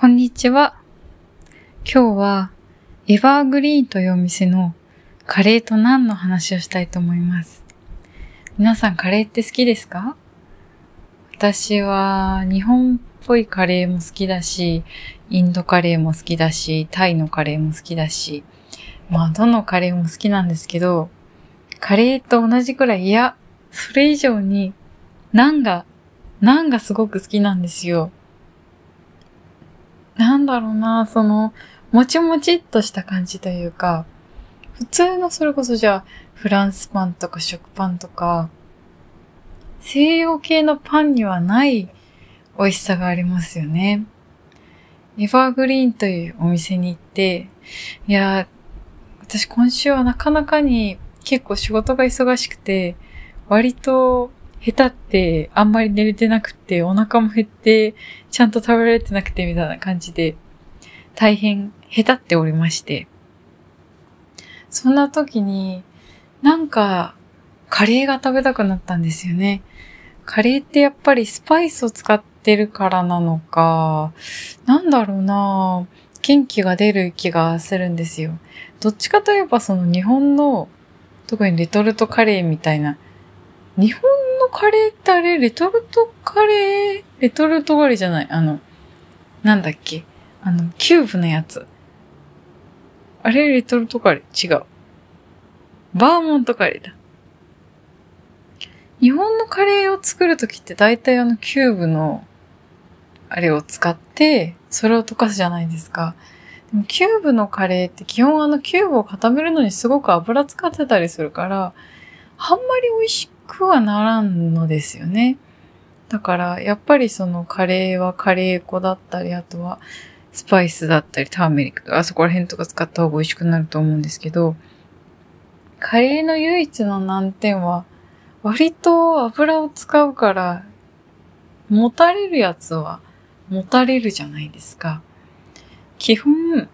こんにちは。今日はエバーグリーンというお店のカレーとナンの話をしたいと思います。皆さんカレーって好きですか？私は日本っぽいカレーも好きだし、インドカレーも好きだし、タイのカレーも好きだし、まあどのカレーも好きなんですけど、カレーと同じくらい、いや、それ以上に、ナンが、ナンがすごく好きなんですよ。なんだろうな、その、もちもちっとした感じというか、普通のそれこそじゃあ、フランスパンとか食パンとか、西洋系のパンにはない美味しさがありますよね。エバーグリーンというお店に行って、いや、私今週はなかなかに結構仕事が忙しくて、割と下手ってあんまり寝れてなくて、お腹も減って、ちゃんと食べられてなくてみたいな感じで、大変下手っておりまして。そんな時に、なんか、カレーが食べたくなったんですよね。カレーってやっぱりスパイスを使ってるからなのか、なんだろうな元気が出る気がするんですよ。どっちかといえばその日本の、特にレトルトカレーみたいな、日本のカレーってあれ、レトルトカレーレトルトカレーじゃない。あの、なんだっけあの、キューブのやつ。あれ、レトルトカレー？違う。バーモントカレーだ。日本のカレーを作るときって大体あのキューブのあれを使って、それを溶かすじゃないですか。でもキューブのカレーって基本あのキューブを固めるのにすごく油使ってたりするから、あんまり美味しくはならんのですよね。だから、やっぱりそのカレーはカレー粉だったり、あとはスパイスだったり、ターメリックとか、あそこら辺とか使った方が美味しくなると思うんですけど、カレーの唯一の難点は、割と油を使うから、もたれるやつは持たれるじゃないですか。基本、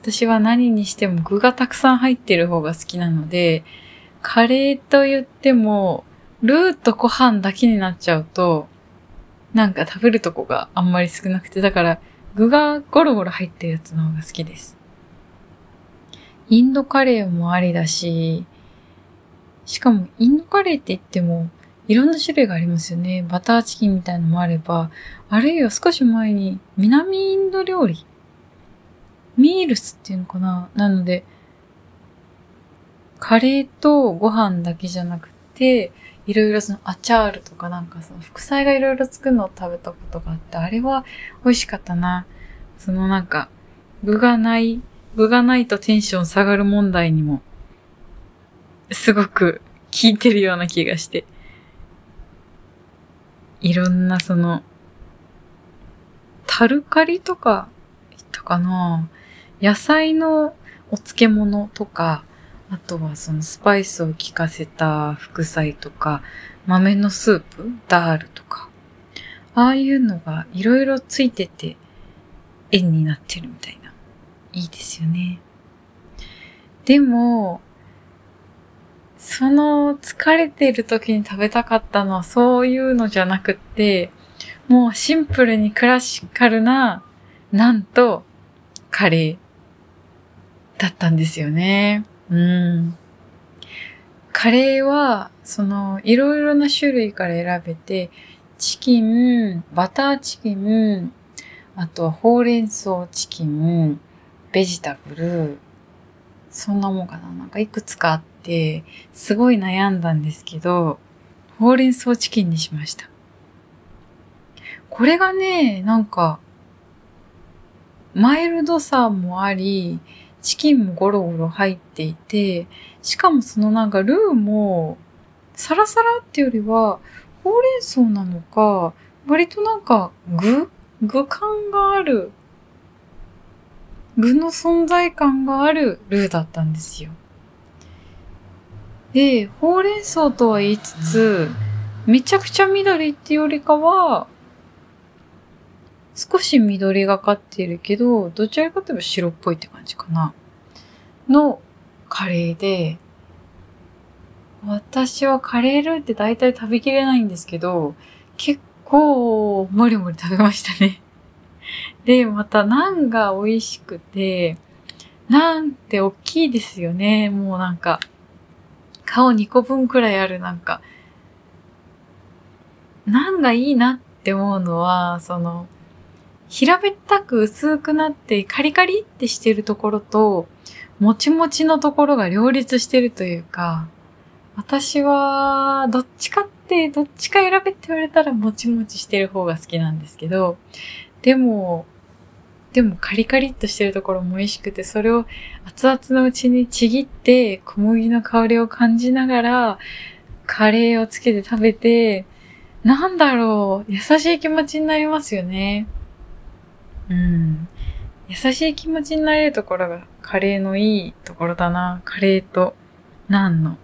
私は何にしても具がたくさん入ってる方が好きなので、カレーと言っても、ルーとご飯だけになっちゃうと、なんか食べるとこがあんまり少なくて、だから具がゴロゴロ入ってるやつの方が好きです。インドカレーもありだし、しかもインドカレーって言ってもいろんな種類がありますよね。バターチキンみたいのもあれば、あるいは少し前に南インド料理ミールスっていうのかな？なので、カレーとご飯だけじゃなくて、いろいろそのアチャールとかなんかその副菜がいろいろ作るのを食べたことがあって、あれは美味しかったな。そのなんか、具がない、具がないとテンション下がる問題にも、すごく効いてるような気がして。いろんなその、タルカリとか言ったかな野菜のお漬物とか、あとはそのスパイスを効かせた副菜とか、豆のスープダールとか。ああいうのがいろいろついてて、円になってるみたいな。いいですよね。でも、その疲れてる時に食べたかったのはそういうのじゃなくって、もうシンプルにクラシカルな、なんと、カレーだったんですよね。うん。カレーは、その、いろいろな種類から選べて、チキン、バターチキン、あとはほうれん草チキン、ベジタブル、そんなもんかな。なんかいくつかあって、すごい悩んだんですけど、ほうれん草チキンにしました。これがね、なんか、マイルドさもあり、チキンもゴロゴロ入っていて、しかもそのなんかルーも、サラサラってよりは、ほうれん草なのか、割となんか具具感がある、具の存在感があるルーだったんですよ。で、ほうれん草とは言いつつ、めちゃくちゃ緑ってよりかは、少し緑がかっているけど、どちらかといえば白っぽいって感じかな。のカレーで、私はカレールーって大体食べきれないんですけど、結構、もりもり食べましたね。で、またナンが美味しくて、ナンって大きいですよね。もうなんか、顔2個分くらいあるなんか、ナンがいいなって思うのは、その、平べったく薄くなってカリカリってしてるところと、もちもちのところが両立してるというか、私は、どっちかって、どっちか選べって言われたらもちもちしてる方が好きなんですけど、でも、でもカリカリっとしてるところも美味しくて、それを熱々のうちにちぎって小麦の香りを感じながら、カレーをつけて食べて、なんだろう、優しい気持ちになりますよね。うん。優しい気持ちになれるところがカレーのいいところだな。カレーとナンの。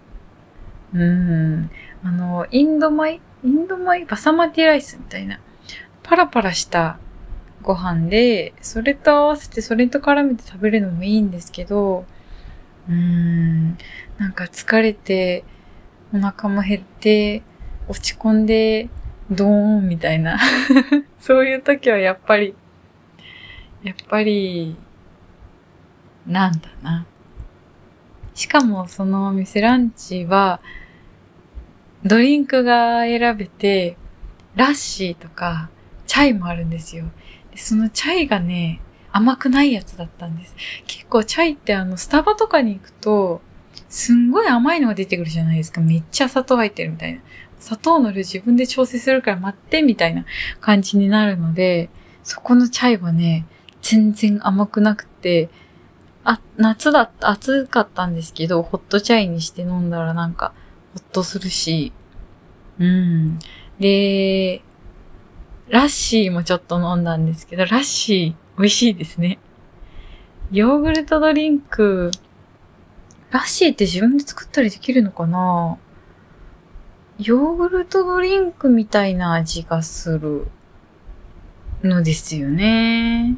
うん。あの、インド米？インド米？バサマティライスみたいな。パラパラしたご飯で、それと合わせてそれと絡めて食べるのもいいんですけど、うん。なんか疲れて、お腹も減って、落ち込んで、ドーンみたいな。そういう時はやっぱり、やっぱり、なんだな。しかもそのお店ランチは、ドリンクが選べて、ラッシーとか、チャイもあるんですよ。でそのチャイがね、甘くないやつだったんです。結構チャイってあの、スタバとかに行くと、すんごい甘いのが出てくるじゃないですか。めっちゃ砂糖入ってるみたいな。砂糖の量自分で調整するから待ってみたいな感じになるので、そこのチャイはね、全然甘くなくて、あ、夏だった、暑かったんですけど、ホットチャイにして飲んだらなんか、ほっとするし、うん。で、ラッシーもちょっと飲んだんですけど、ラッシー美味しいですね。ヨーグルトドリンク、ラッシーって自分で作ったりできるのかな？ヨーグルトドリンクみたいな味がするのですよね。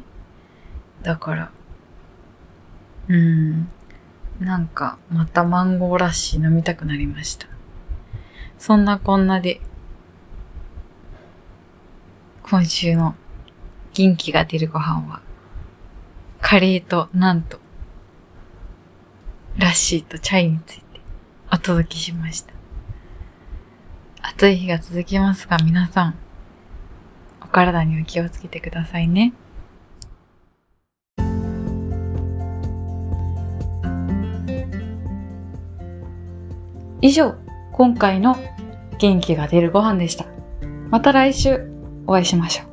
だから、うん。なんか、またマンゴーラッシー飲みたくなりました。そんなこんなで、今週の元気が出るご飯は、カレーとなんと、ラッシーとチャイについてお届けしました。暑い日が続きますが皆さん、お体には気をつけてくださいね。以上、今回の元気が出るご飯でした。また来週お会いしましょう。